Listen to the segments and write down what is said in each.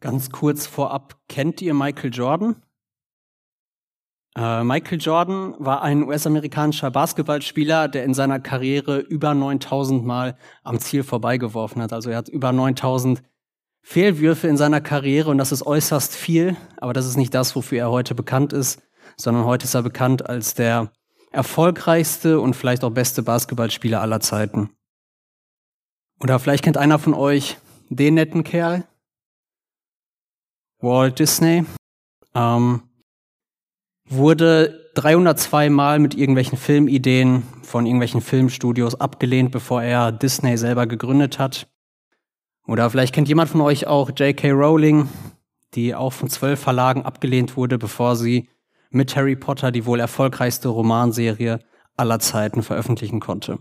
Ganz kurz vorab, kennt ihr Michael Jordan? Äh, Michael Jordan war ein US-amerikanischer Basketballspieler, der in seiner Karriere über 9000 Mal am Ziel vorbeigeworfen hat. Also er hat über 9000 Fehlwürfe in seiner Karriere und das ist äußerst viel, aber das ist nicht das, wofür er heute bekannt ist, sondern heute ist er bekannt als der erfolgreichste und vielleicht auch beste Basketballspieler aller Zeiten. Oder vielleicht kennt einer von euch den netten Kerl, Walt Disney, ähm, wurde 302 Mal mit irgendwelchen Filmideen von irgendwelchen Filmstudios abgelehnt, bevor er Disney selber gegründet hat. Oder vielleicht kennt jemand von euch auch J.K. Rowling, die auch von zwölf Verlagen abgelehnt wurde, bevor sie mit Harry Potter die wohl erfolgreichste Romanserie aller Zeiten veröffentlichen konnte.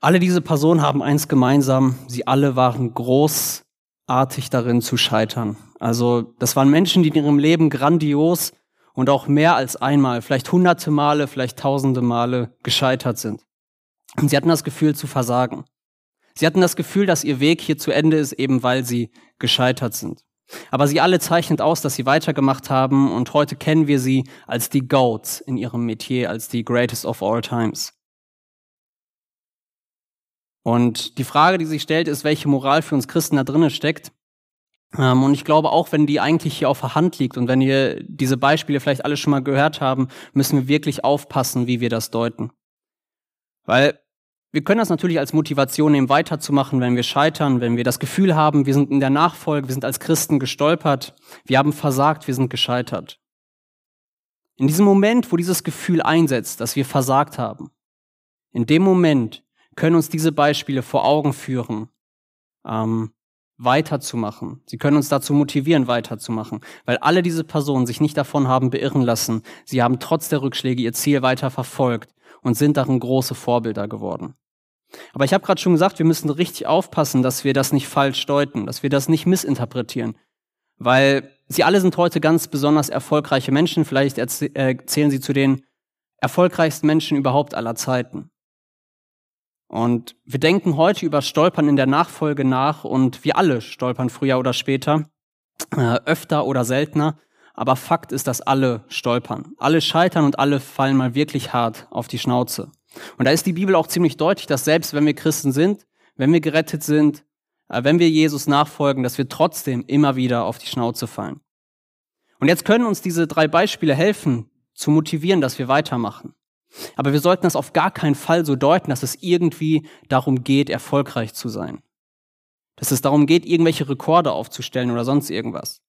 Alle diese Personen haben eins gemeinsam, sie alle waren groß artig darin zu scheitern. Also das waren Menschen, die in ihrem Leben grandios und auch mehr als einmal, vielleicht hunderte Male, vielleicht tausende Male gescheitert sind. Und sie hatten das Gefühl zu versagen. Sie hatten das Gefühl, dass ihr Weg hier zu Ende ist, eben weil sie gescheitert sind. Aber sie alle zeichnet aus, dass sie weitergemacht haben und heute kennen wir sie als die Goats in ihrem Metier, als die Greatest of All Times. Und die Frage, die sich stellt, ist, welche Moral für uns Christen da drinnen steckt. Ähm, und ich glaube, auch wenn die eigentlich hier auf der Hand liegt und wenn wir diese Beispiele vielleicht alle schon mal gehört haben, müssen wir wirklich aufpassen, wie wir das deuten. Weil wir können das natürlich als Motivation nehmen, weiterzumachen, wenn wir scheitern, wenn wir das Gefühl haben, wir sind in der Nachfolge, wir sind als Christen gestolpert, wir haben versagt, wir sind gescheitert. In diesem Moment, wo dieses Gefühl einsetzt, dass wir versagt haben, in dem Moment können uns diese Beispiele vor Augen führen, ähm, weiterzumachen. Sie können uns dazu motivieren, weiterzumachen, weil alle diese Personen sich nicht davon haben beirren lassen. Sie haben trotz der Rückschläge ihr Ziel weiter verfolgt und sind darin große Vorbilder geworden. Aber ich habe gerade schon gesagt, wir müssen richtig aufpassen, dass wir das nicht falsch deuten, dass wir das nicht missinterpretieren, weil sie alle sind heute ganz besonders erfolgreiche Menschen. Vielleicht erzählen sie zu den erfolgreichsten Menschen überhaupt aller Zeiten. Und wir denken heute über Stolpern in der Nachfolge nach und wir alle stolpern früher oder später, äh, öfter oder seltener. Aber Fakt ist, dass alle stolpern. Alle scheitern und alle fallen mal wirklich hart auf die Schnauze. Und da ist die Bibel auch ziemlich deutlich, dass selbst wenn wir Christen sind, wenn wir gerettet sind, äh, wenn wir Jesus nachfolgen, dass wir trotzdem immer wieder auf die Schnauze fallen. Und jetzt können uns diese drei Beispiele helfen, zu motivieren, dass wir weitermachen. Aber wir sollten das auf gar keinen Fall so deuten, dass es irgendwie darum geht, erfolgreich zu sein. Dass es darum geht, irgendwelche Rekorde aufzustellen oder sonst irgendwas.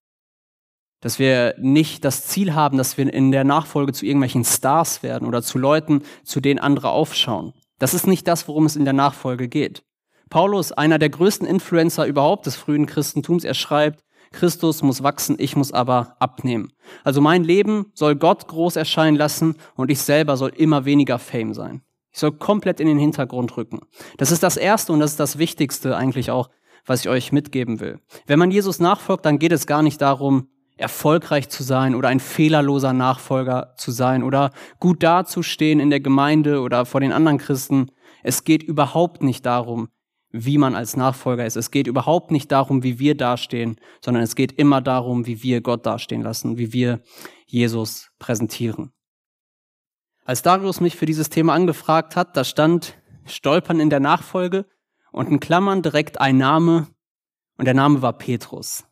Dass wir nicht das Ziel haben, dass wir in der Nachfolge zu irgendwelchen Stars werden oder zu Leuten, zu denen andere aufschauen. Das ist nicht das, worum es in der Nachfolge geht. Paulus, einer der größten Influencer überhaupt des frühen Christentums, er schreibt, Christus muss wachsen, ich muss aber abnehmen. Also mein Leben soll Gott groß erscheinen lassen und ich selber soll immer weniger Fame sein. Ich soll komplett in den Hintergrund rücken. Das ist das Erste und das ist das Wichtigste eigentlich auch, was ich euch mitgeben will. Wenn man Jesus nachfolgt, dann geht es gar nicht darum, erfolgreich zu sein oder ein fehlerloser Nachfolger zu sein oder gut dazustehen in der Gemeinde oder vor den anderen Christen. Es geht überhaupt nicht darum, wie man als Nachfolger ist. Es geht überhaupt nicht darum, wie wir dastehen, sondern es geht immer darum, wie wir Gott dastehen lassen, wie wir Jesus präsentieren. Als Darius mich für dieses Thema angefragt hat, da stand Stolpern in der Nachfolge und in Klammern direkt ein Name und der Name war Petrus.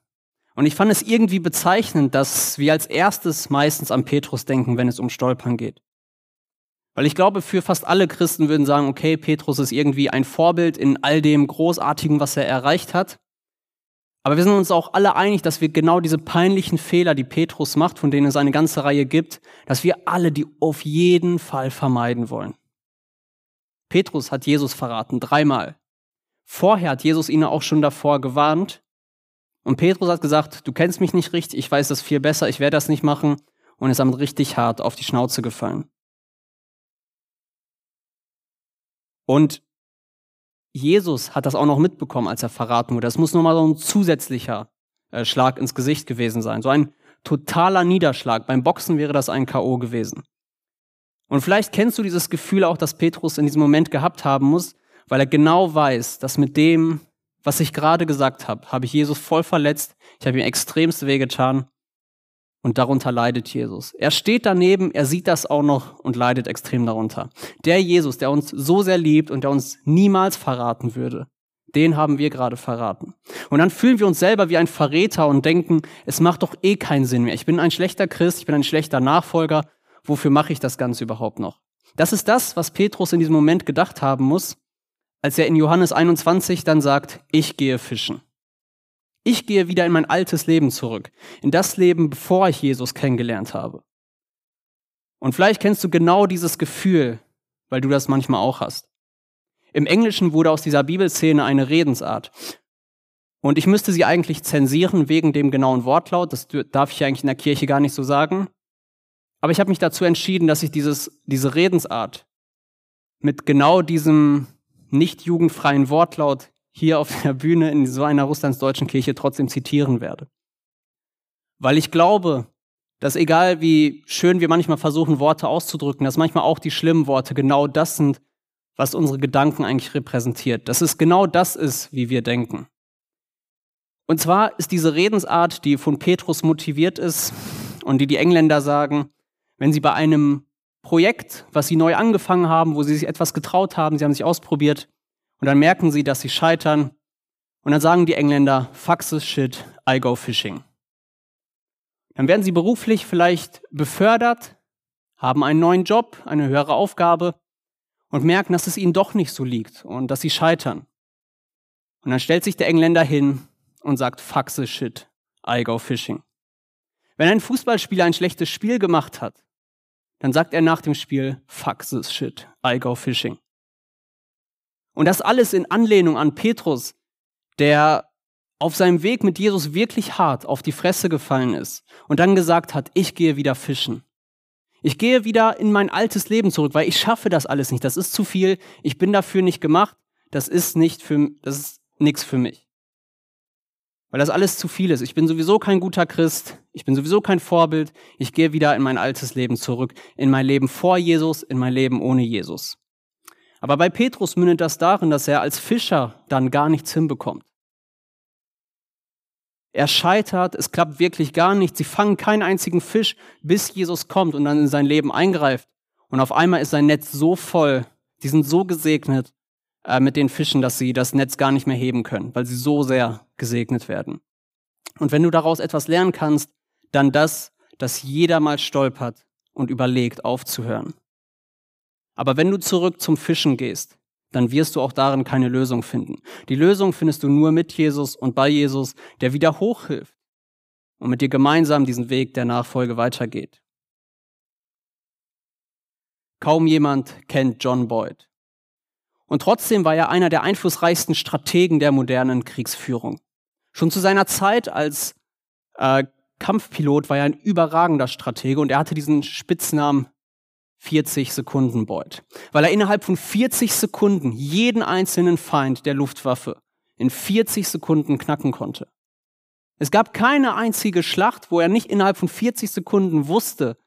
Und ich fand es irgendwie bezeichnend, dass wir als erstes meistens an Petrus denken, wenn es um Stolpern geht. Weil ich glaube, für fast alle Christen würden sagen, okay, Petrus ist irgendwie ein Vorbild in all dem Großartigen, was er erreicht hat. Aber wir sind uns auch alle einig, dass wir genau diese peinlichen Fehler, die Petrus macht, von denen es eine ganze Reihe gibt, dass wir alle die auf jeden Fall vermeiden wollen. Petrus hat Jesus verraten, dreimal. Vorher hat Jesus ihn auch schon davor gewarnt. Und Petrus hat gesagt, du kennst mich nicht richtig, ich weiß das viel besser, ich werde das nicht machen. Und ist damit richtig hart auf die Schnauze gefallen. Und Jesus hat das auch noch mitbekommen, als er verraten wurde. Das muss nochmal so ein zusätzlicher äh, Schlag ins Gesicht gewesen sein. So ein totaler Niederschlag. Beim Boxen wäre das ein K.O. gewesen. Und vielleicht kennst du dieses Gefühl auch, das Petrus in diesem Moment gehabt haben muss, weil er genau weiß, dass mit dem, was ich gerade gesagt habe, habe ich Jesus voll verletzt, ich habe ihm extremst wehgetan und darunter leidet Jesus. Er steht daneben, er sieht das auch noch und leidet extrem darunter. Der Jesus, der uns so sehr liebt und der uns niemals verraten würde, den haben wir gerade verraten. Und dann fühlen wir uns selber wie ein Verräter und denken, es macht doch eh keinen Sinn mehr. Ich bin ein schlechter Christ, ich bin ein schlechter Nachfolger. Wofür mache ich das Ganze überhaupt noch? Das ist das, was Petrus in diesem Moment gedacht haben muss, als er in Johannes 21 dann sagt, ich gehe fischen. Ich gehe wieder in mein altes Leben zurück, in das Leben, bevor ich Jesus kennengelernt habe. Und vielleicht kennst du genau dieses Gefühl, weil du das manchmal auch hast. Im Englischen wurde aus dieser Bibelszene eine Redensart. Und ich müsste sie eigentlich zensieren wegen dem genauen Wortlaut. Das darf ich eigentlich in der Kirche gar nicht so sagen. Aber ich habe mich dazu entschieden, dass ich dieses, diese Redensart mit genau diesem nicht jugendfreien Wortlaut hier auf der Bühne in so einer russlandsdeutschen Kirche trotzdem zitieren werde. Weil ich glaube, dass egal wie schön wir manchmal versuchen, Worte auszudrücken, dass manchmal auch die schlimmen Worte genau das sind, was unsere Gedanken eigentlich repräsentiert. Dass es genau das ist, wie wir denken. Und zwar ist diese Redensart, die von Petrus motiviert ist und die die Engländer sagen, wenn sie bei einem Projekt, was sie neu angefangen haben, wo sie sich etwas getraut haben, sie haben sich ausprobiert und dann merken sie, dass sie scheitern und dann sagen die Engländer, fuck this shit, I go fishing. Dann werden sie beruflich vielleicht befördert, haben einen neuen Job, eine höhere Aufgabe und merken, dass es ihnen doch nicht so liegt und dass sie scheitern. Und dann stellt sich der Engländer hin und sagt, fuck the shit, I go fishing. Wenn ein Fußballspieler ein schlechtes Spiel gemacht hat, dann sagt er nach dem Spiel, fuck this shit, I go fishing. Und das alles in Anlehnung an Petrus, der auf seinem Weg mit Jesus wirklich hart auf die Fresse gefallen ist und dann gesagt hat, ich gehe wieder fischen. Ich gehe wieder in mein altes Leben zurück, weil ich schaffe das alles nicht. Das ist zu viel. Ich bin dafür nicht gemacht. Das ist nicht für, das ist nichts für mich. Weil das alles zu viel ist. Ich bin sowieso kein guter Christ. Ich bin sowieso kein Vorbild. Ich gehe wieder in mein altes Leben zurück. In mein Leben vor Jesus, in mein Leben ohne Jesus. Aber bei Petrus mündet das darin, dass er als Fischer dann gar nichts hinbekommt. Er scheitert, es klappt wirklich gar nichts. Sie fangen keinen einzigen Fisch, bis Jesus kommt und dann in sein Leben eingreift. Und auf einmal ist sein Netz so voll, die sind so gesegnet äh, mit den Fischen, dass sie das Netz gar nicht mehr heben können, weil sie so sehr gesegnet werden. Und wenn du daraus etwas lernen kannst, dann das, dass jeder mal stolpert und überlegt, aufzuhören. Aber wenn du zurück zum Fischen gehst, dann wirst du auch darin keine Lösung finden. Die Lösung findest du nur mit Jesus und bei Jesus, der wieder hochhilft und mit dir gemeinsam diesen Weg der Nachfolge weitergeht. Kaum jemand kennt John Boyd. Und trotzdem war er einer der einflussreichsten Strategen der modernen Kriegsführung. Schon zu seiner Zeit als äh, Kampfpilot war er ein überragender Stratege und er hatte diesen Spitznamen 40 Sekunden Beut, weil er innerhalb von 40 Sekunden jeden einzelnen Feind der Luftwaffe in 40 Sekunden knacken konnte. Es gab keine einzige Schlacht, wo er nicht innerhalb von 40 Sekunden wusste,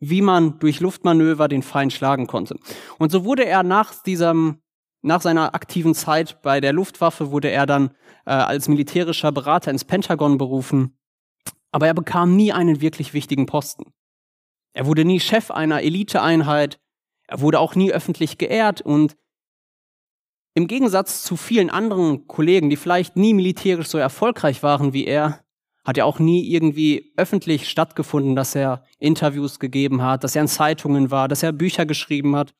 wie man durch Luftmanöver den Feind schlagen konnte. Und so wurde er nach diesem, nach seiner aktiven Zeit bei der Luftwaffe, wurde er dann äh, als militärischer Berater ins Pentagon berufen. Aber er bekam nie einen wirklich wichtigen Posten. Er wurde nie Chef einer Eliteeinheit. Er wurde auch nie öffentlich geehrt und im Gegensatz zu vielen anderen Kollegen, die vielleicht nie militärisch so erfolgreich waren wie er, hat er auch nie irgendwie öffentlich stattgefunden, dass er Interviews gegeben hat, dass er in Zeitungen war, dass er Bücher geschrieben hat.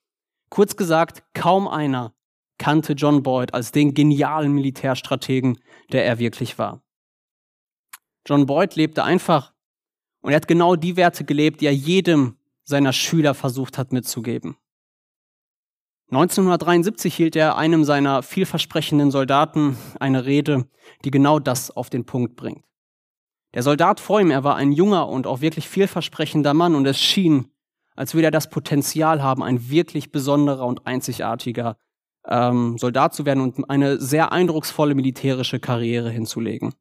Kurz gesagt, kaum einer kannte John Boyd als den genialen Militärstrategen, der er wirklich war. John Boyd lebte einfach und er hat genau die Werte gelebt, die er jedem seiner Schüler versucht hat mitzugeben. 1973 hielt er einem seiner vielversprechenden Soldaten eine Rede, die genau das auf den Punkt bringt. Der Soldat vor ihm, er war ein junger und auch wirklich vielversprechender Mann und es schien, als würde er das Potenzial haben, ein wirklich besonderer und einzigartiger ähm, Soldat zu werden und eine sehr eindrucksvolle militärische Karriere hinzulegen.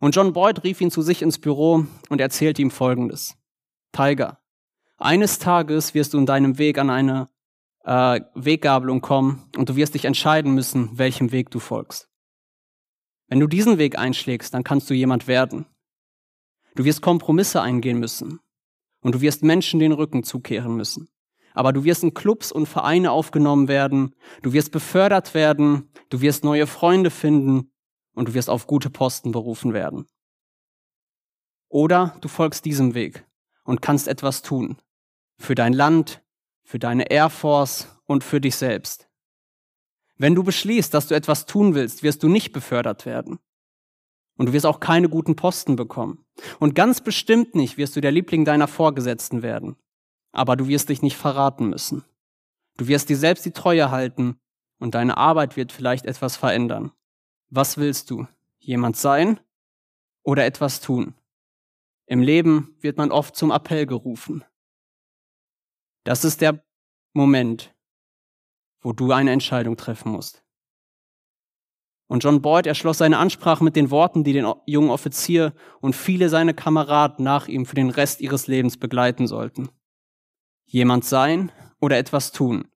Und John Boyd rief ihn zu sich ins Büro und erzählte ihm Folgendes. Tiger, eines Tages wirst du in deinem Weg an eine äh, Weggabelung kommen und du wirst dich entscheiden müssen, welchem Weg du folgst. Wenn du diesen Weg einschlägst, dann kannst du jemand werden. Du wirst Kompromisse eingehen müssen. Und du wirst Menschen den Rücken zukehren müssen. Aber du wirst in Clubs und Vereine aufgenommen werden. Du wirst befördert werden. Du wirst neue Freunde finden. Und du wirst auf gute Posten berufen werden. Oder du folgst diesem Weg und kannst etwas tun. Für dein Land, für deine Air Force und für dich selbst. Wenn du beschließt, dass du etwas tun willst, wirst du nicht befördert werden. Und du wirst auch keine guten Posten bekommen. Und ganz bestimmt nicht wirst du der Liebling deiner Vorgesetzten werden. Aber du wirst dich nicht verraten müssen. Du wirst dir selbst die Treue halten und deine Arbeit wird vielleicht etwas verändern. Was willst du? Jemand sein oder etwas tun? Im Leben wird man oft zum Appell gerufen. Das ist der Moment, wo du eine Entscheidung treffen musst. Und John Boyd erschloss seine Ansprache mit den Worten, die den jungen Offizier und viele seiner Kameraden nach ihm für den Rest ihres Lebens begleiten sollten. Jemand sein oder etwas tun.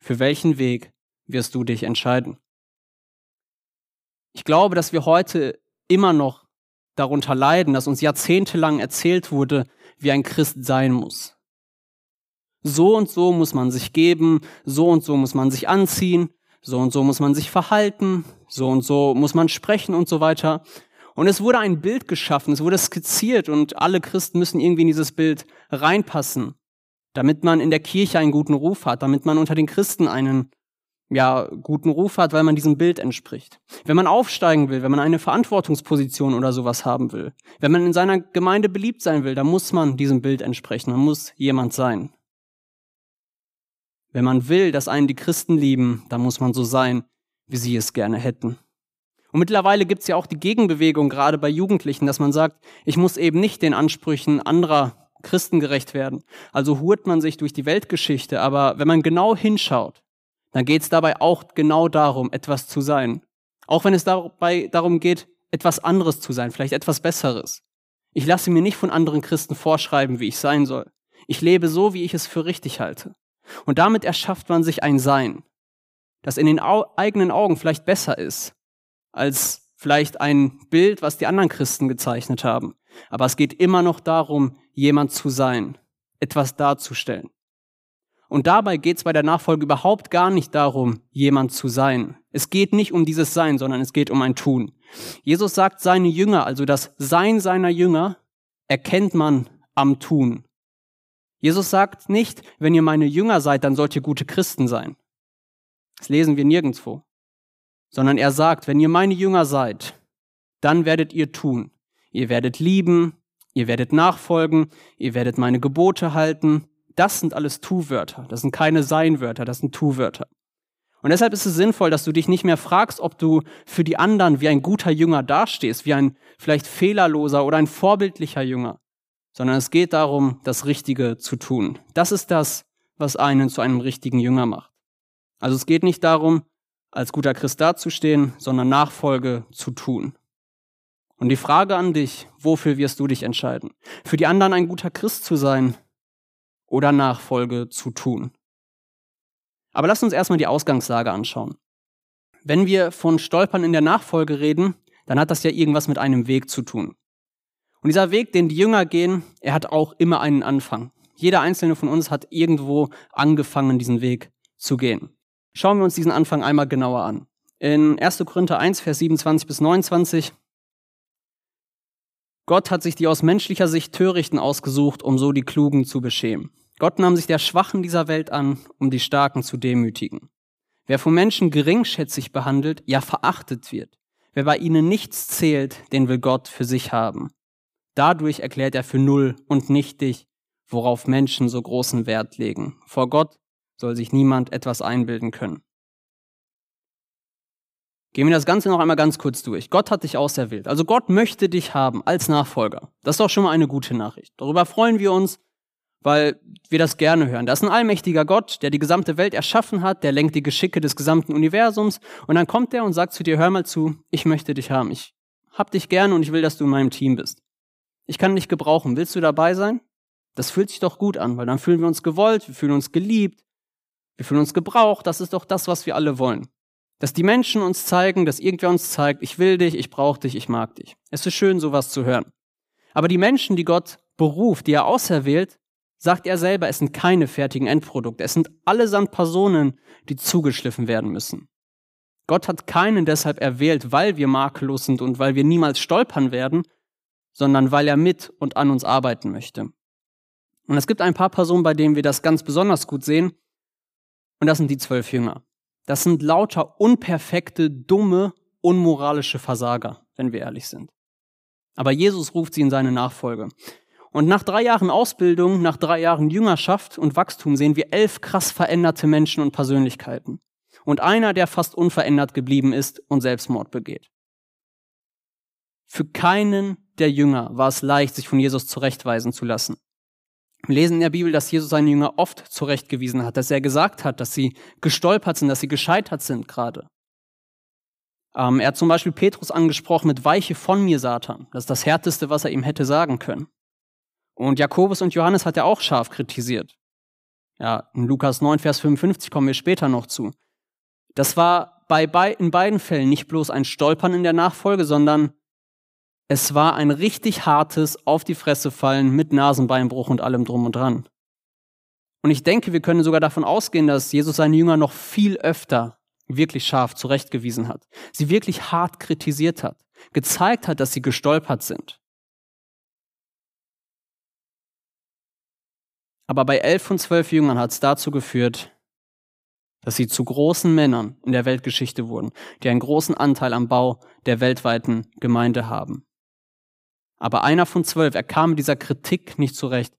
Für welchen Weg wirst du dich entscheiden? Ich glaube, dass wir heute immer noch darunter leiden, dass uns jahrzehntelang erzählt wurde, wie ein Christ sein muss. So und so muss man sich geben, so und so muss man sich anziehen, so und so muss man sich verhalten, so und so muss man sprechen und so weiter. Und es wurde ein Bild geschaffen, es wurde skizziert und alle Christen müssen irgendwie in dieses Bild reinpassen, damit man in der Kirche einen guten Ruf hat, damit man unter den Christen einen ja, guten Ruf hat, weil man diesem Bild entspricht. Wenn man aufsteigen will, wenn man eine Verantwortungsposition oder sowas haben will, wenn man in seiner Gemeinde beliebt sein will, dann muss man diesem Bild entsprechen, man muss jemand sein. Wenn man will, dass einen die Christen lieben, dann muss man so sein, wie sie es gerne hätten. Und mittlerweile gibt es ja auch die Gegenbewegung, gerade bei Jugendlichen, dass man sagt, ich muss eben nicht den Ansprüchen anderer Christen gerecht werden. Also hurt man sich durch die Weltgeschichte, aber wenn man genau hinschaut, dann geht es dabei auch genau darum, etwas zu sein. Auch wenn es dabei darum geht, etwas anderes zu sein, vielleicht etwas Besseres. Ich lasse mir nicht von anderen Christen vorschreiben, wie ich sein soll. Ich lebe so, wie ich es für richtig halte. Und damit erschafft man sich ein Sein, das in den Au eigenen Augen vielleicht besser ist als vielleicht ein Bild, was die anderen Christen gezeichnet haben. Aber es geht immer noch darum, jemand zu sein, etwas darzustellen. Und dabei geht es bei der Nachfolge überhaupt gar nicht darum, jemand zu sein. Es geht nicht um dieses Sein, sondern es geht um ein Tun. Jesus sagt, seine Jünger, also das Sein seiner Jünger, erkennt man am Tun. Jesus sagt nicht, wenn ihr meine Jünger seid, dann sollt ihr gute Christen sein. Das lesen wir nirgendwo. Sondern er sagt, wenn ihr meine Jünger seid, dann werdet ihr tun. Ihr werdet lieben, ihr werdet nachfolgen, ihr werdet meine Gebote halten, das sind alles Tu-Wörter. Das sind keine Sein-Wörter, das sind Tu-Wörter. Und deshalb ist es sinnvoll, dass du dich nicht mehr fragst, ob du für die anderen wie ein guter Jünger dastehst, wie ein vielleicht fehlerloser oder ein vorbildlicher Jünger, sondern es geht darum, das Richtige zu tun. Das ist das, was einen zu einem richtigen Jünger macht. Also es geht nicht darum, als guter Christ dazustehen, sondern Nachfolge zu tun. Und die Frage an dich, wofür wirst du dich entscheiden? Für die anderen ein guter Christ zu sein oder Nachfolge zu tun. Aber lass uns erstmal die Ausgangslage anschauen. Wenn wir von Stolpern in der Nachfolge reden, dann hat das ja irgendwas mit einem Weg zu tun. Und dieser Weg, den die Jünger gehen, er hat auch immer einen Anfang. Jeder einzelne von uns hat irgendwo angefangen, diesen Weg zu gehen. Schauen wir uns diesen Anfang einmal genauer an. In 1. Korinther 1, Vers 27 bis 29 Gott hat sich die aus menschlicher Sicht Törichten ausgesucht, um so die Klugen zu beschämen. Gott nahm sich der Schwachen dieser Welt an, um die Starken zu demütigen. Wer von Menschen geringschätzig behandelt, ja verachtet wird, wer bei ihnen nichts zählt, den will Gott für sich haben. Dadurch erklärt er für null und nichtig, worauf Menschen so großen Wert legen. Vor Gott soll sich niemand etwas einbilden können. Gehen wir das Ganze noch einmal ganz kurz durch. Gott hat dich auserwählt. Also Gott möchte dich haben als Nachfolger. Das ist doch schon mal eine gute Nachricht. Darüber freuen wir uns weil wir das gerne hören. Das ist ein allmächtiger Gott, der die gesamte Welt erschaffen hat, der lenkt die Geschicke des gesamten Universums und dann kommt er und sagt zu dir, hör mal zu, ich möchte dich haben, ich hab dich gerne und ich will, dass du in meinem Team bist. Ich kann dich gebrauchen, willst du dabei sein? Das fühlt sich doch gut an, weil dann fühlen wir uns gewollt, wir fühlen uns geliebt, wir fühlen uns gebraucht, das ist doch das, was wir alle wollen. Dass die Menschen uns zeigen, dass irgendwer uns zeigt, ich will dich, ich brauche dich, ich mag dich. Es ist schön, sowas zu hören. Aber die Menschen, die Gott beruft, die er auserwählt, sagt er selber, es sind keine fertigen Endprodukte. Es sind allesamt Personen, die zugeschliffen werden müssen. Gott hat keinen deshalb erwählt, weil wir makellos sind und weil wir niemals stolpern werden, sondern weil er mit und an uns arbeiten möchte. Und es gibt ein paar Personen, bei denen wir das ganz besonders gut sehen, und das sind die zwölf Jünger. Das sind lauter unperfekte, dumme, unmoralische Versager, wenn wir ehrlich sind. Aber Jesus ruft sie in seine Nachfolge. Und nach drei Jahren Ausbildung, nach drei Jahren Jüngerschaft und Wachstum sehen wir elf krass veränderte Menschen und Persönlichkeiten. Und einer, der fast unverändert geblieben ist und Selbstmord begeht. Für keinen der Jünger war es leicht, sich von Jesus zurechtweisen zu lassen. Wir lesen in der Bibel, dass Jesus seine Jünger oft zurechtgewiesen hat, dass er gesagt hat, dass sie gestolpert sind, dass sie gescheitert sind gerade. Ähm, er hat zum Beispiel Petrus angesprochen mit Weiche von mir, Satan. Das ist das Härteste, was er ihm hätte sagen können. Und Jakobus und Johannes hat er auch scharf kritisiert. Ja, in Lukas 9, Vers 55 kommen wir später noch zu. Das war bei, bei, in beiden Fällen nicht bloß ein Stolpern in der Nachfolge, sondern es war ein richtig hartes Auf die Fresse fallen mit Nasenbeinbruch und allem drum und dran. Und ich denke, wir können sogar davon ausgehen, dass Jesus seine Jünger noch viel öfter wirklich scharf zurechtgewiesen hat, sie wirklich hart kritisiert hat, gezeigt hat, dass sie gestolpert sind. Aber bei elf von zwölf Jüngern hat es dazu geführt, dass sie zu großen Männern in der Weltgeschichte wurden, die einen großen Anteil am Bau der weltweiten Gemeinde haben. Aber einer von zwölf, er kam mit dieser Kritik nicht zurecht.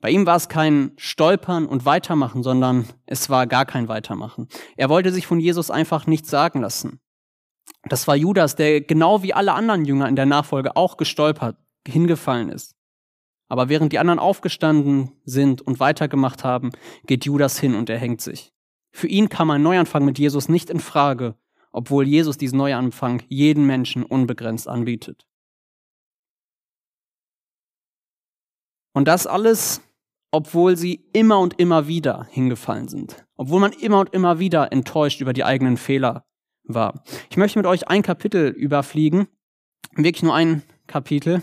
Bei ihm war es kein Stolpern und Weitermachen, sondern es war gar kein Weitermachen. Er wollte sich von Jesus einfach nichts sagen lassen. Das war Judas, der genau wie alle anderen Jünger in der Nachfolge auch gestolpert, hingefallen ist. Aber während die anderen aufgestanden sind und weitergemacht haben, geht Judas hin und er hängt sich. Für ihn kam ein Neuanfang mit Jesus nicht in Frage, obwohl Jesus diesen Neuanfang jeden Menschen unbegrenzt anbietet. Und das alles, obwohl sie immer und immer wieder hingefallen sind. Obwohl man immer und immer wieder enttäuscht über die eigenen Fehler war. Ich möchte mit euch ein Kapitel überfliegen. Wirklich nur ein Kapitel.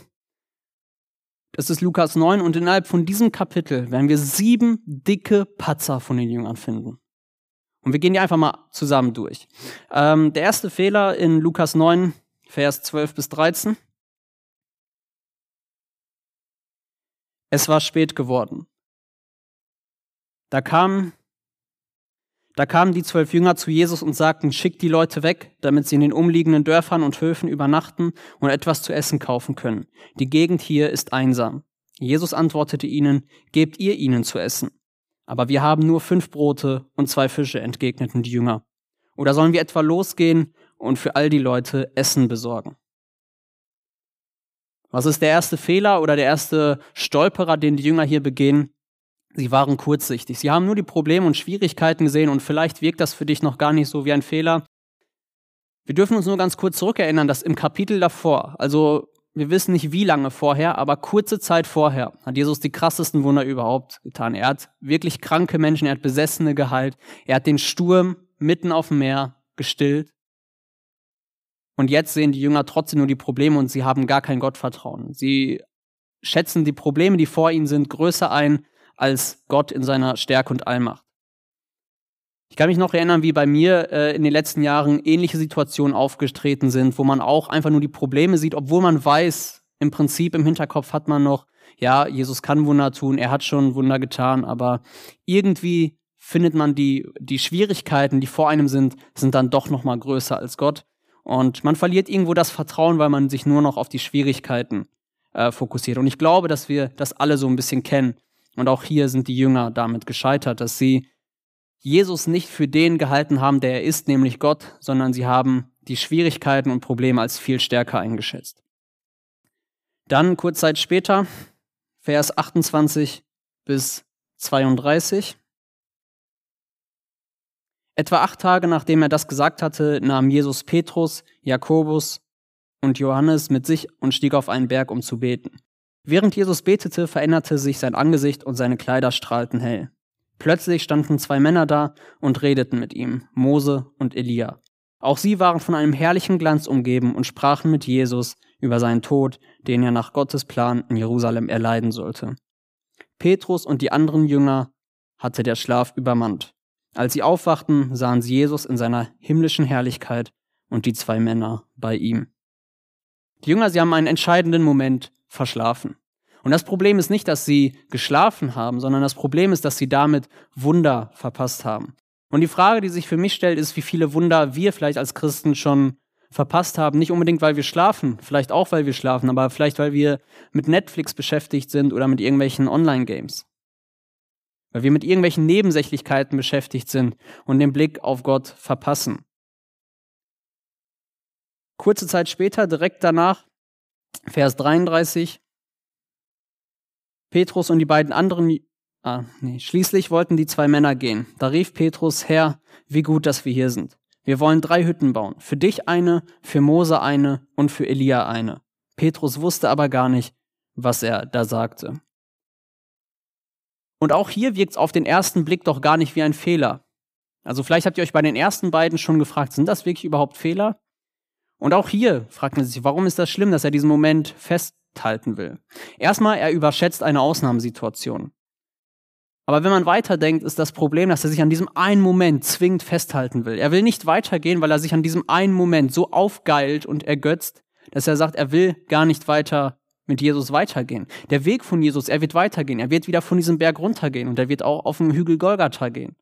Das ist Lukas 9 und innerhalb von diesem Kapitel werden wir sieben dicke Patzer von den Jüngern finden. Und wir gehen die einfach mal zusammen durch. Ähm, der erste Fehler in Lukas 9, Vers 12 bis 13. Es war spät geworden. Da kamen, da kamen die zwölf Jünger zu Jesus und sagten, schickt die Leute weg, damit sie in den umliegenden Dörfern und Höfen übernachten und etwas zu essen kaufen können. Die Gegend hier ist einsam. Jesus antwortete ihnen, gebt ihr ihnen zu essen. Aber wir haben nur fünf Brote und zwei Fische, entgegneten die Jünger. Oder sollen wir etwa losgehen und für all die Leute Essen besorgen? Was ist der erste Fehler oder der erste Stolperer, den die Jünger hier begehen? Sie waren kurzsichtig. Sie haben nur die Probleme und Schwierigkeiten gesehen und vielleicht wirkt das für dich noch gar nicht so wie ein Fehler. Wir dürfen uns nur ganz kurz zurückerinnern, dass im Kapitel davor, also wir wissen nicht wie lange vorher, aber kurze Zeit vorher hat Jesus die krassesten Wunder überhaupt getan. Er hat wirklich kranke Menschen, er hat Besessene geheilt, er hat den Sturm mitten auf dem Meer gestillt. Und jetzt sehen die Jünger trotzdem nur die Probleme und sie haben gar kein Gottvertrauen. Sie schätzen die Probleme, die vor ihnen sind, größer ein als Gott in seiner Stärke und Allmacht. Ich kann mich noch erinnern, wie bei mir äh, in den letzten Jahren ähnliche Situationen aufgetreten sind, wo man auch einfach nur die Probleme sieht, obwohl man weiß, im Prinzip im Hinterkopf hat man noch, ja, Jesus kann Wunder tun, er hat schon Wunder getan, aber irgendwie findet man die, die Schwierigkeiten, die vor einem sind, sind dann doch noch mal größer als Gott. Und man verliert irgendwo das Vertrauen, weil man sich nur noch auf die Schwierigkeiten äh, fokussiert. Und ich glaube, dass wir das alle so ein bisschen kennen. Und auch hier sind die Jünger damit gescheitert, dass sie Jesus nicht für den gehalten haben, der er ist, nämlich Gott, sondern sie haben die Schwierigkeiten und Probleme als viel stärker eingeschätzt. Dann kurz Zeit später, Vers 28 bis 32. Etwa acht Tage nachdem er das gesagt hatte, nahm Jesus Petrus, Jakobus und Johannes mit sich und stieg auf einen Berg, um zu beten. Während Jesus betete, veränderte sich sein Angesicht und seine Kleider strahlten hell. Plötzlich standen zwei Männer da und redeten mit ihm, Mose und Elia. Auch sie waren von einem herrlichen Glanz umgeben und sprachen mit Jesus über seinen Tod, den er nach Gottes Plan in Jerusalem erleiden sollte. Petrus und die anderen Jünger hatte der Schlaf übermannt. Als sie aufwachten, sahen sie Jesus in seiner himmlischen Herrlichkeit und die zwei Männer bei ihm. Die Jünger, sie haben einen entscheidenden Moment verschlafen. Und das Problem ist nicht, dass sie geschlafen haben, sondern das Problem ist, dass sie damit Wunder verpasst haben. Und die Frage, die sich für mich stellt, ist, wie viele Wunder wir vielleicht als Christen schon verpasst haben. Nicht unbedingt, weil wir schlafen, vielleicht auch, weil wir schlafen, aber vielleicht, weil wir mit Netflix beschäftigt sind oder mit irgendwelchen Online-Games. Weil wir mit irgendwelchen Nebensächlichkeiten beschäftigt sind und den Blick auf Gott verpassen. Kurze Zeit später, direkt danach, Vers 33, Petrus und die beiden anderen Ah, nee. Schließlich wollten die zwei Männer gehen. Da rief Petrus, Herr, wie gut, dass wir hier sind. Wir wollen drei Hütten bauen. Für dich eine, für Mose eine und für Elia eine. Petrus wusste aber gar nicht, was er da sagte. Und auch hier wirkt es auf den ersten Blick doch gar nicht wie ein Fehler. Also vielleicht habt ihr euch bei den ersten beiden schon gefragt, sind das wirklich überhaupt Fehler? Und auch hier fragt man sich, warum ist das schlimm, dass er diesen Moment festhalten will? Erstmal, er überschätzt eine Ausnahmesituation. Aber wenn man weiterdenkt, ist das Problem, dass er sich an diesem einen Moment zwingend festhalten will. Er will nicht weitergehen, weil er sich an diesem einen Moment so aufgeilt und ergötzt, dass er sagt, er will gar nicht weiter mit Jesus weitergehen. Der Weg von Jesus, er wird weitergehen. Er wird wieder von diesem Berg runtergehen und er wird auch auf den Hügel Golgatha gehen.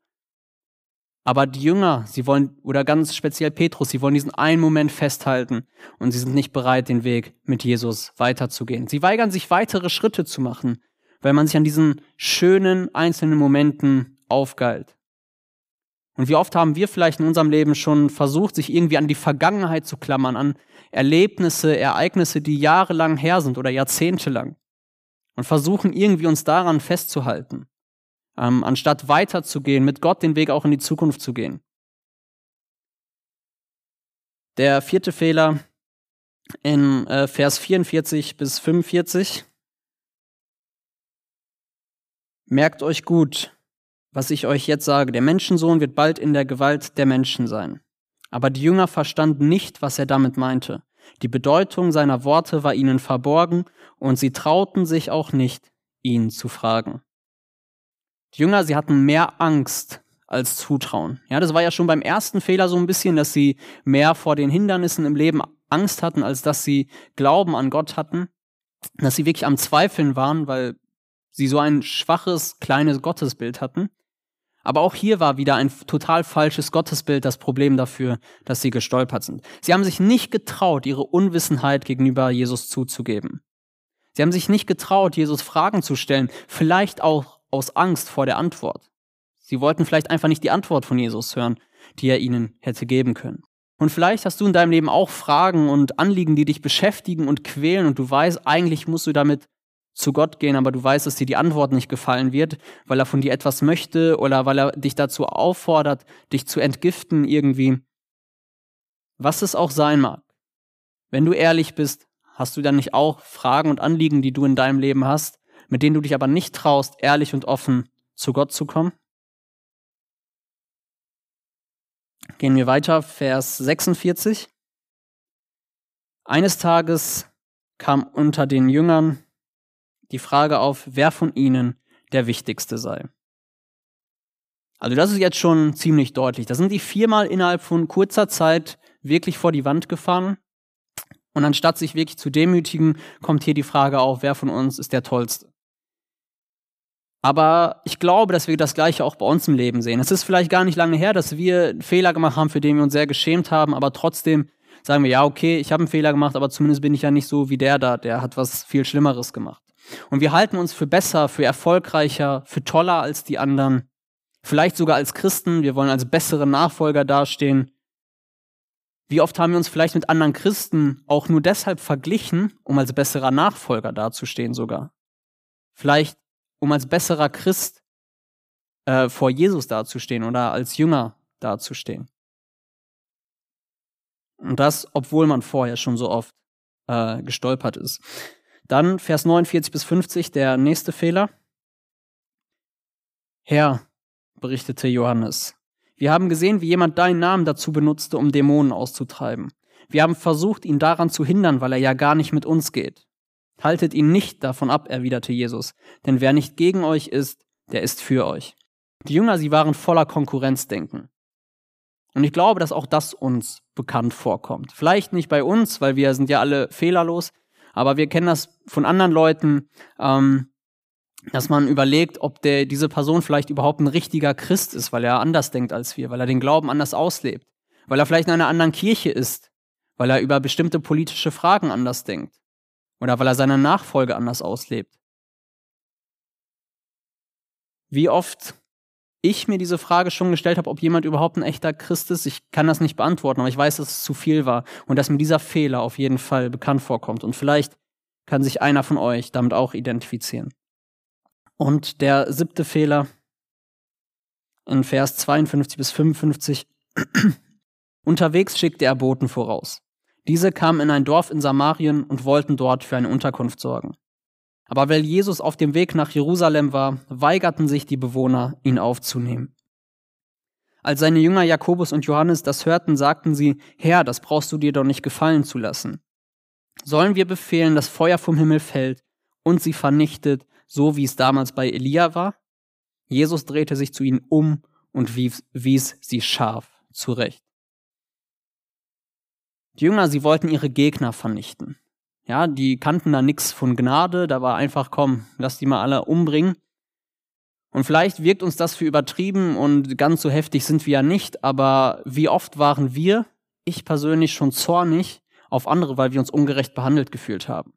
Aber die Jünger, sie wollen, oder ganz speziell Petrus, sie wollen diesen einen Moment festhalten und sie sind nicht bereit, den Weg mit Jesus weiterzugehen. Sie weigern sich, weitere Schritte zu machen weil man sich an diesen schönen einzelnen Momenten aufgeilt. Und wie oft haben wir vielleicht in unserem Leben schon versucht, sich irgendwie an die Vergangenheit zu klammern, an Erlebnisse, Ereignisse, die jahrelang her sind oder jahrzehntelang und versuchen irgendwie uns daran festzuhalten, ähm, anstatt weiterzugehen, mit Gott den Weg auch in die Zukunft zu gehen. Der vierte Fehler in äh, Vers 44 bis 45 Merkt euch gut, was ich euch jetzt sage. Der Menschensohn wird bald in der Gewalt der Menschen sein. Aber die Jünger verstanden nicht, was er damit meinte. Die Bedeutung seiner Worte war ihnen verborgen und sie trauten sich auch nicht, ihn zu fragen. Die Jünger, sie hatten mehr Angst als Zutrauen. Ja, das war ja schon beim ersten Fehler so ein bisschen, dass sie mehr vor den Hindernissen im Leben Angst hatten, als dass sie Glauben an Gott hatten. Dass sie wirklich am Zweifeln waren, weil sie so ein schwaches, kleines Gottesbild hatten. Aber auch hier war wieder ein total falsches Gottesbild das Problem dafür, dass sie gestolpert sind. Sie haben sich nicht getraut, ihre Unwissenheit gegenüber Jesus zuzugeben. Sie haben sich nicht getraut, Jesus Fragen zu stellen, vielleicht auch aus Angst vor der Antwort. Sie wollten vielleicht einfach nicht die Antwort von Jesus hören, die er ihnen hätte geben können. Und vielleicht hast du in deinem Leben auch Fragen und Anliegen, die dich beschäftigen und quälen und du weißt, eigentlich musst du damit zu Gott gehen, aber du weißt, dass dir die Antwort nicht gefallen wird, weil er von dir etwas möchte oder weil er dich dazu auffordert, dich zu entgiften irgendwie. Was es auch sein mag. Wenn du ehrlich bist, hast du dann nicht auch Fragen und Anliegen, die du in deinem Leben hast, mit denen du dich aber nicht traust, ehrlich und offen zu Gott zu kommen? Gehen wir weiter, Vers 46. Eines Tages kam unter den Jüngern die Frage auf, wer von ihnen der Wichtigste sei. Also das ist jetzt schon ziemlich deutlich. Da sind die viermal innerhalb von kurzer Zeit wirklich vor die Wand gefahren. Und anstatt sich wirklich zu demütigen, kommt hier die Frage auf, wer von uns ist der Tollste. Aber ich glaube, dass wir das Gleiche auch bei uns im Leben sehen. Es ist vielleicht gar nicht lange her, dass wir einen Fehler gemacht haben, für den wir uns sehr geschämt haben, aber trotzdem sagen wir, ja, okay, ich habe einen Fehler gemacht, aber zumindest bin ich ja nicht so wie der da, der hat was viel Schlimmeres gemacht. Und wir halten uns für besser, für erfolgreicher, für toller als die anderen. Vielleicht sogar als Christen. Wir wollen als bessere Nachfolger dastehen. Wie oft haben wir uns vielleicht mit anderen Christen auch nur deshalb verglichen, um als besserer Nachfolger dazustehen sogar? Vielleicht um als besserer Christ äh, vor Jesus dazustehen oder als Jünger dazustehen. Und das, obwohl man vorher schon so oft äh, gestolpert ist. Dann Vers 49 bis 50, der nächste Fehler. Herr, berichtete Johannes, Wir haben gesehen, wie jemand deinen Namen dazu benutzte, um Dämonen auszutreiben. Wir haben versucht, ihn daran zu hindern, weil er ja gar nicht mit uns geht. Haltet ihn nicht davon ab, erwiderte Jesus, denn wer nicht gegen euch ist, der ist für euch. Die Jünger, sie waren voller Konkurrenzdenken. Und ich glaube, dass auch das uns bekannt vorkommt. Vielleicht nicht bei uns, weil wir sind ja alle fehlerlos, aber wir kennen das von anderen Leuten, ähm, dass man überlegt, ob der, diese Person vielleicht überhaupt ein richtiger Christ ist, weil er anders denkt als wir, weil er den Glauben anders auslebt, weil er vielleicht in einer anderen Kirche ist, weil er über bestimmte politische Fragen anders denkt oder weil er seine Nachfolge anders auslebt. Wie oft ich mir diese Frage schon gestellt habe, ob jemand überhaupt ein echter Christ ist, ich kann das nicht beantworten, aber ich weiß, dass es zu viel war und dass mir dieser Fehler auf jeden Fall bekannt vorkommt. Und vielleicht kann sich einer von euch damit auch identifizieren. Und der siebte Fehler in Vers 52 bis 55. Unterwegs schickte er Boten voraus. Diese kamen in ein Dorf in Samarien und wollten dort für eine Unterkunft sorgen. Aber weil Jesus auf dem Weg nach Jerusalem war, weigerten sich die Bewohner, ihn aufzunehmen. Als seine Jünger Jakobus und Johannes das hörten, sagten sie, Herr, das brauchst du dir doch nicht gefallen zu lassen. Sollen wir befehlen, dass Feuer vom Himmel fällt und sie vernichtet, so wie es damals bei Elia war? Jesus drehte sich zu ihnen um und wies, wies sie scharf zurecht. Die Jünger, sie wollten ihre Gegner vernichten. Ja, die kannten da nichts von Gnade, da war einfach, komm, lass die mal alle umbringen. Und vielleicht wirkt uns das für übertrieben und ganz so heftig sind wir ja nicht, aber wie oft waren wir, ich persönlich, schon zornig auf andere, weil wir uns ungerecht behandelt gefühlt haben?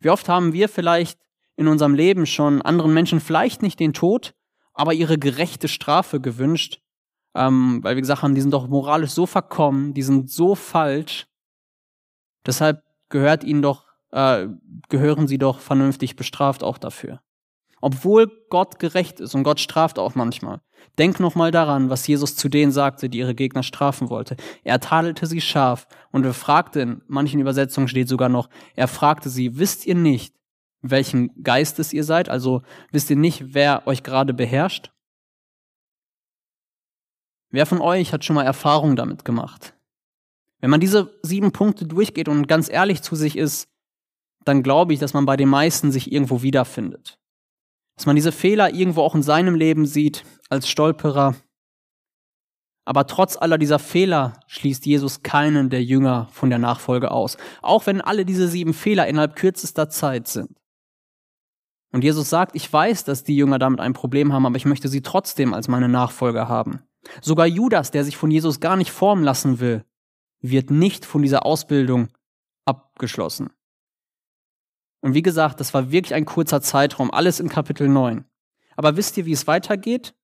Wie oft haben wir vielleicht in unserem Leben schon anderen Menschen vielleicht nicht den Tod, aber ihre gerechte Strafe gewünscht, ähm, weil wir gesagt haben, die sind doch moralisch so verkommen, die sind so falsch. Deshalb gehört ihnen doch, äh, gehören sie doch vernünftig bestraft auch dafür. Obwohl Gott gerecht ist und Gott straft auch manchmal. Denk noch mal daran, was Jesus zu denen sagte, die ihre Gegner strafen wollte. Er tadelte sie scharf und er fragte, in manchen Übersetzungen steht sogar noch, er fragte sie, wisst ihr nicht, welchen Geistes ihr seid? Also wisst ihr nicht, wer euch gerade beherrscht? Wer von euch hat schon mal Erfahrung damit gemacht? Wenn man diese sieben Punkte durchgeht und ganz ehrlich zu sich ist, dann glaube ich, dass man bei den meisten sich irgendwo wiederfindet. Dass man diese Fehler irgendwo auch in seinem Leben sieht, als Stolperer. Aber trotz aller dieser Fehler schließt Jesus keinen der Jünger von der Nachfolge aus. Auch wenn alle diese sieben Fehler innerhalb kürzester Zeit sind. Und Jesus sagt, ich weiß, dass die Jünger damit ein Problem haben, aber ich möchte sie trotzdem als meine Nachfolger haben. Sogar Judas, der sich von Jesus gar nicht formen lassen will, wird nicht von dieser Ausbildung abgeschlossen. Und wie gesagt, das war wirklich ein kurzer Zeitraum, alles in Kapitel 9. Aber wisst ihr, wie es weitergeht?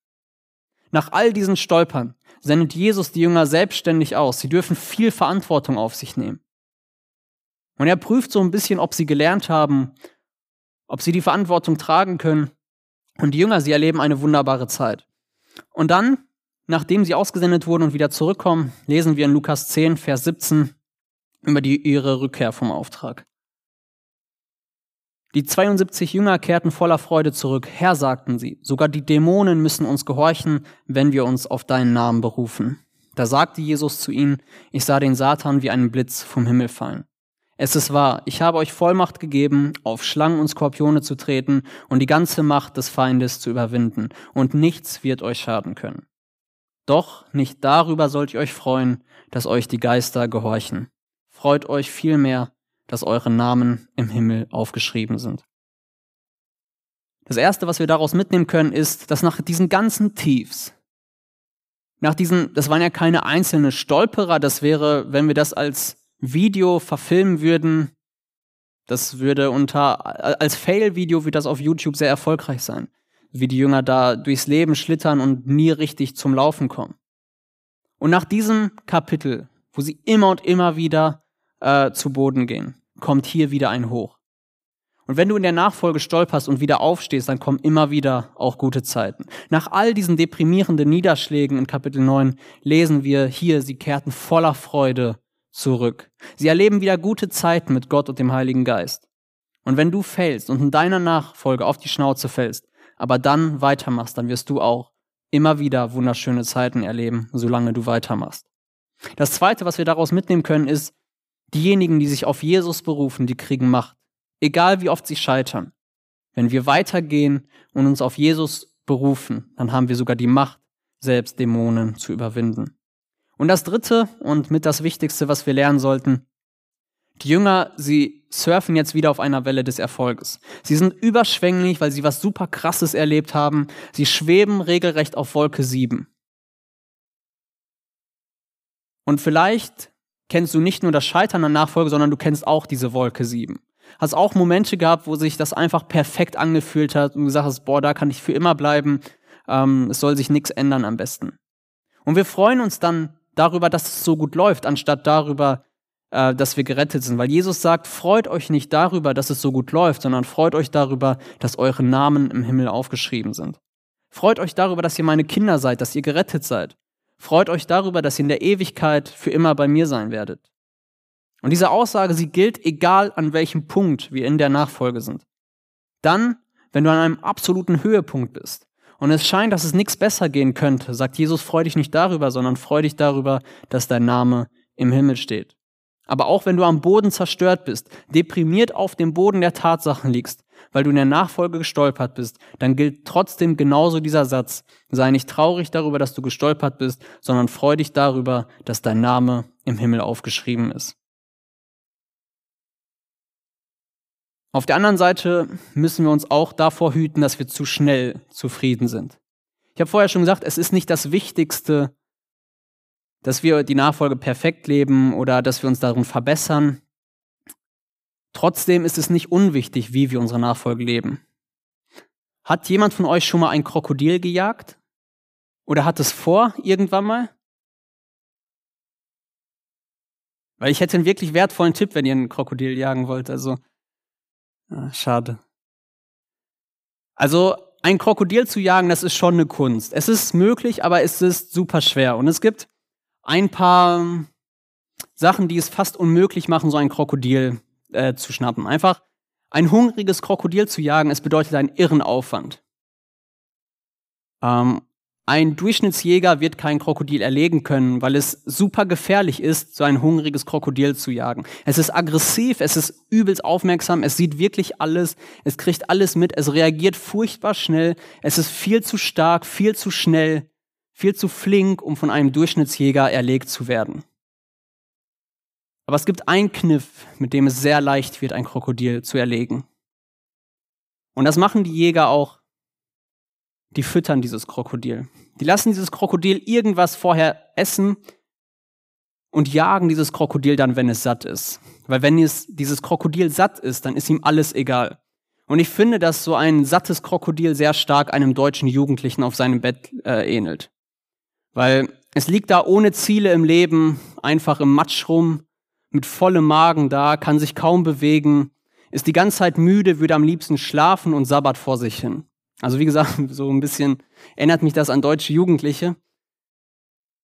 Nach all diesen Stolpern sendet Jesus die Jünger selbstständig aus. Sie dürfen viel Verantwortung auf sich nehmen. Und er prüft so ein bisschen, ob sie gelernt haben, ob sie die Verantwortung tragen können. Und die Jünger, sie erleben eine wunderbare Zeit. Und dann Nachdem sie ausgesendet wurden und wieder zurückkommen, lesen wir in Lukas 10, Vers 17 über die, ihre Rückkehr vom Auftrag. Die 72 Jünger kehrten voller Freude zurück. Herr, sagten sie, sogar die Dämonen müssen uns gehorchen, wenn wir uns auf deinen Namen berufen. Da sagte Jesus zu ihnen, ich sah den Satan wie einen Blitz vom Himmel fallen. Es ist wahr, ich habe euch Vollmacht gegeben, auf Schlangen und Skorpione zu treten und die ganze Macht des Feindes zu überwinden, und nichts wird euch schaden können. Doch nicht darüber sollt ihr euch freuen, dass euch die Geister gehorchen. Freut euch vielmehr, dass eure Namen im Himmel aufgeschrieben sind. Das Erste, was wir daraus mitnehmen können, ist, dass nach diesen ganzen Tiefs, nach diesen, das waren ja keine einzelnen Stolperer, das wäre, wenn wir das als Video verfilmen würden, das würde unter, als Fail-Video wird das auf YouTube sehr erfolgreich sein wie die Jünger da durchs Leben schlittern und nie richtig zum Laufen kommen. Und nach diesem Kapitel, wo sie immer und immer wieder äh, zu Boden gehen, kommt hier wieder ein Hoch. Und wenn du in der Nachfolge stolperst und wieder aufstehst, dann kommen immer wieder auch gute Zeiten. Nach all diesen deprimierenden Niederschlägen in Kapitel 9 lesen wir hier, sie kehrten voller Freude zurück. Sie erleben wieder gute Zeiten mit Gott und dem Heiligen Geist. Und wenn du fällst und in deiner Nachfolge auf die Schnauze fällst, aber dann weitermachst, dann wirst du auch immer wieder wunderschöne Zeiten erleben, solange du weitermachst. Das Zweite, was wir daraus mitnehmen können, ist, diejenigen, die sich auf Jesus berufen, die kriegen Macht. Egal wie oft sie scheitern. Wenn wir weitergehen und uns auf Jesus berufen, dann haben wir sogar die Macht, selbst Dämonen zu überwinden. Und das Dritte und mit das Wichtigste, was wir lernen sollten, die Jünger, sie surfen jetzt wieder auf einer Welle des Erfolges. Sie sind überschwänglich, weil sie was super krasses erlebt haben. Sie schweben regelrecht auf Wolke 7. Und vielleicht kennst du nicht nur das Scheitern an Nachfolge, sondern du kennst auch diese Wolke 7. Hast auch Momente gehabt, wo sich das einfach perfekt angefühlt hat und gesagt hast, boah, da kann ich für immer bleiben. Ähm, es soll sich nichts ändern am besten. Und wir freuen uns dann darüber, dass es so gut läuft, anstatt darüber, äh, dass wir gerettet sind. Weil Jesus sagt, freut euch nicht darüber, dass es so gut läuft, sondern freut euch darüber, dass eure Namen im Himmel aufgeschrieben sind. Freut euch darüber, dass ihr meine Kinder seid, dass ihr gerettet seid. Freut euch darüber, dass ihr in der Ewigkeit für immer bei mir sein werdet. Und diese Aussage, sie gilt egal an welchem Punkt wir in der Nachfolge sind. Dann, wenn du an einem absoluten Höhepunkt bist und es scheint, dass es nichts besser gehen könnte, sagt Jesus, freu dich nicht darüber, sondern freu dich darüber, dass dein Name im Himmel steht. Aber auch wenn du am Boden zerstört bist, deprimiert auf dem Boden der Tatsachen liegst, weil du in der Nachfolge gestolpert bist, dann gilt trotzdem genauso dieser Satz. Sei nicht traurig darüber, dass du gestolpert bist, sondern freu dich darüber, dass dein Name im Himmel aufgeschrieben ist. Auf der anderen Seite müssen wir uns auch davor hüten, dass wir zu schnell zufrieden sind. Ich habe vorher schon gesagt, es ist nicht das Wichtigste, dass wir die Nachfolge perfekt leben oder dass wir uns darin verbessern. Trotzdem ist es nicht unwichtig, wie wir unsere Nachfolge leben. Hat jemand von euch schon mal ein Krokodil gejagt? Oder hat es vor irgendwann mal? Weil ich hätte einen wirklich wertvollen Tipp, wenn ihr ein Krokodil jagen wollt. Also, ah, schade. Also, ein Krokodil zu jagen, das ist schon eine Kunst. Es ist möglich, aber es ist super schwer. Und es gibt ein paar Sachen, die es fast unmöglich machen, so ein Krokodil äh, zu schnappen. Einfach ein hungriges Krokodil zu jagen, es bedeutet einen irren Aufwand. Ähm, ein Durchschnittsjäger wird kein Krokodil erlegen können, weil es super gefährlich ist, so ein hungriges Krokodil zu jagen. Es ist aggressiv, es ist übelst aufmerksam, es sieht wirklich alles, es kriegt alles mit, es reagiert furchtbar schnell, es ist viel zu stark, viel zu schnell viel zu flink, um von einem Durchschnittsjäger erlegt zu werden. Aber es gibt einen Kniff, mit dem es sehr leicht wird, ein Krokodil zu erlegen. Und das machen die Jäger auch. Die füttern dieses Krokodil. Die lassen dieses Krokodil irgendwas vorher essen und jagen dieses Krokodil dann, wenn es satt ist. Weil wenn es, dieses Krokodil satt ist, dann ist ihm alles egal. Und ich finde, dass so ein sattes Krokodil sehr stark einem deutschen Jugendlichen auf seinem Bett äh, ähnelt. Weil es liegt da ohne Ziele im Leben, einfach im Matsch rum, mit vollem Magen da, kann sich kaum bewegen, ist die ganze Zeit müde, würde am liebsten schlafen und sabbert vor sich hin. Also wie gesagt, so ein bisschen erinnert mich das an deutsche Jugendliche.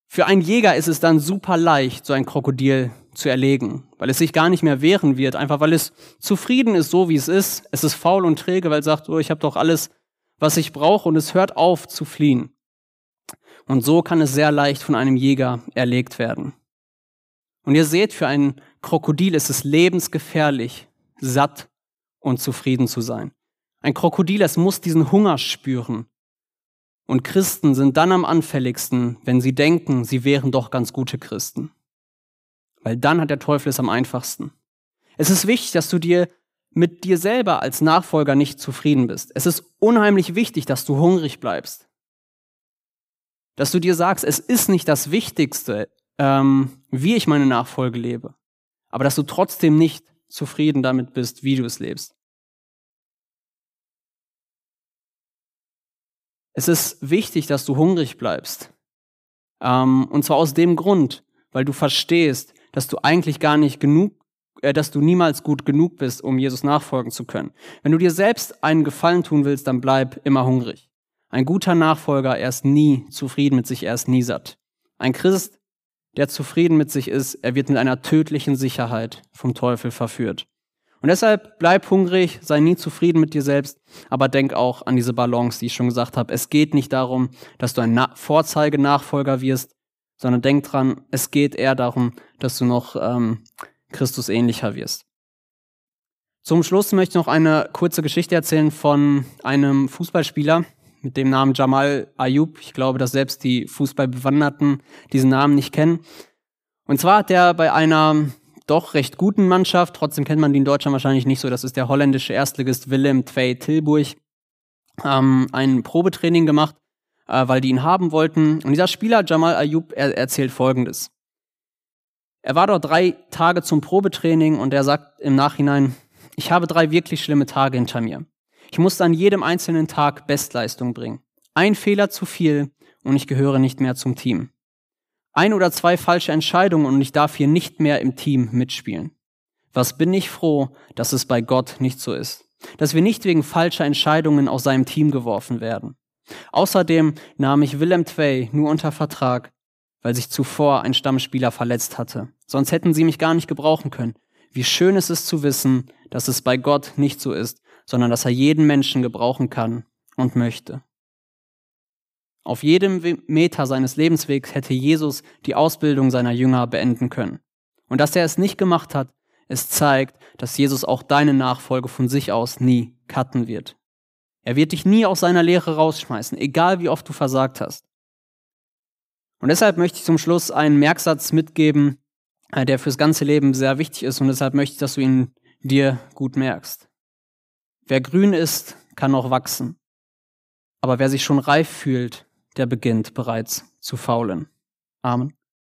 Für einen Jäger ist es dann super leicht, so ein Krokodil zu erlegen, weil es sich gar nicht mehr wehren wird, einfach weil es zufrieden ist, so wie es ist. Es ist faul und träge, weil es sagt, oh, ich habe doch alles, was ich brauche und es hört auf zu fliehen. Und so kann es sehr leicht von einem Jäger erlegt werden. Und ihr seht, für einen Krokodil ist es lebensgefährlich, satt und zufrieden zu sein. Ein Krokodil, es muss diesen Hunger spüren. Und Christen sind dann am anfälligsten, wenn sie denken, sie wären doch ganz gute Christen. Weil dann hat der Teufel es am einfachsten. Es ist wichtig, dass du dir mit dir selber als Nachfolger nicht zufrieden bist. Es ist unheimlich wichtig, dass du hungrig bleibst. Dass du dir sagst, es ist nicht das Wichtigste, ähm, wie ich meine Nachfolge lebe, aber dass du trotzdem nicht zufrieden damit bist, wie du es lebst. Es ist wichtig, dass du hungrig bleibst. Ähm, und zwar aus dem Grund, weil du verstehst, dass du eigentlich gar nicht genug, äh, dass du niemals gut genug bist, um Jesus nachfolgen zu können. Wenn du dir selbst einen Gefallen tun willst, dann bleib immer hungrig. Ein guter Nachfolger, er ist nie zufrieden mit sich, er ist nie satt. Ein Christ, der zufrieden mit sich ist, er wird mit einer tödlichen Sicherheit vom Teufel verführt. Und deshalb bleib hungrig, sei nie zufrieden mit dir selbst, aber denk auch an diese Balance, die ich schon gesagt habe. Es geht nicht darum, dass du ein Na Vorzeigenachfolger wirst, sondern denk dran, es geht eher darum, dass du noch ähm, Christus ähnlicher wirst. Zum Schluss möchte ich noch eine kurze Geschichte erzählen von einem Fußballspieler mit dem Namen Jamal Ayub. Ich glaube, dass selbst die Fußballbewanderten diesen Namen nicht kennen. Und zwar hat er bei einer doch recht guten Mannschaft. Trotzdem kennt man die in Deutschland wahrscheinlich nicht so. Das ist der holländische Erstligist Willem Tvey Tilburg. Ähm, ein Probetraining gemacht, äh, weil die ihn haben wollten. Und dieser Spieler, Jamal Ayub, er erzählt Folgendes. Er war dort drei Tage zum Probetraining und er sagt im Nachhinein, ich habe drei wirklich schlimme Tage hinter mir. Ich musste an jedem einzelnen Tag Bestleistung bringen. Ein Fehler zu viel und ich gehöre nicht mehr zum Team ein oder zwei falsche Entscheidungen und ich darf hier nicht mehr im Team mitspielen. Was bin ich froh, dass es bei Gott nicht so ist. Dass wir nicht wegen falscher Entscheidungen aus seinem Team geworfen werden. Außerdem nahm ich Willem Twey nur unter Vertrag, weil sich zuvor ein Stammspieler verletzt hatte. Sonst hätten sie mich gar nicht gebrauchen können. Wie schön ist es zu wissen, dass es bei Gott nicht so ist, sondern dass er jeden Menschen gebrauchen kann und möchte. Auf jedem Meter seines Lebenswegs hätte Jesus die Ausbildung seiner Jünger beenden können. Und dass er es nicht gemacht hat, es zeigt, dass Jesus auch deine Nachfolge von sich aus nie cutten wird. Er wird dich nie aus seiner Lehre rausschmeißen, egal wie oft du versagt hast. Und deshalb möchte ich zum Schluss einen Merksatz mitgeben, äh, der fürs ganze Leben sehr wichtig ist und deshalb möchte ich, dass du ihn dir gut merkst. Wer grün ist, kann auch wachsen. Aber wer sich schon reif fühlt, der beginnt bereits zu faulen. Amen.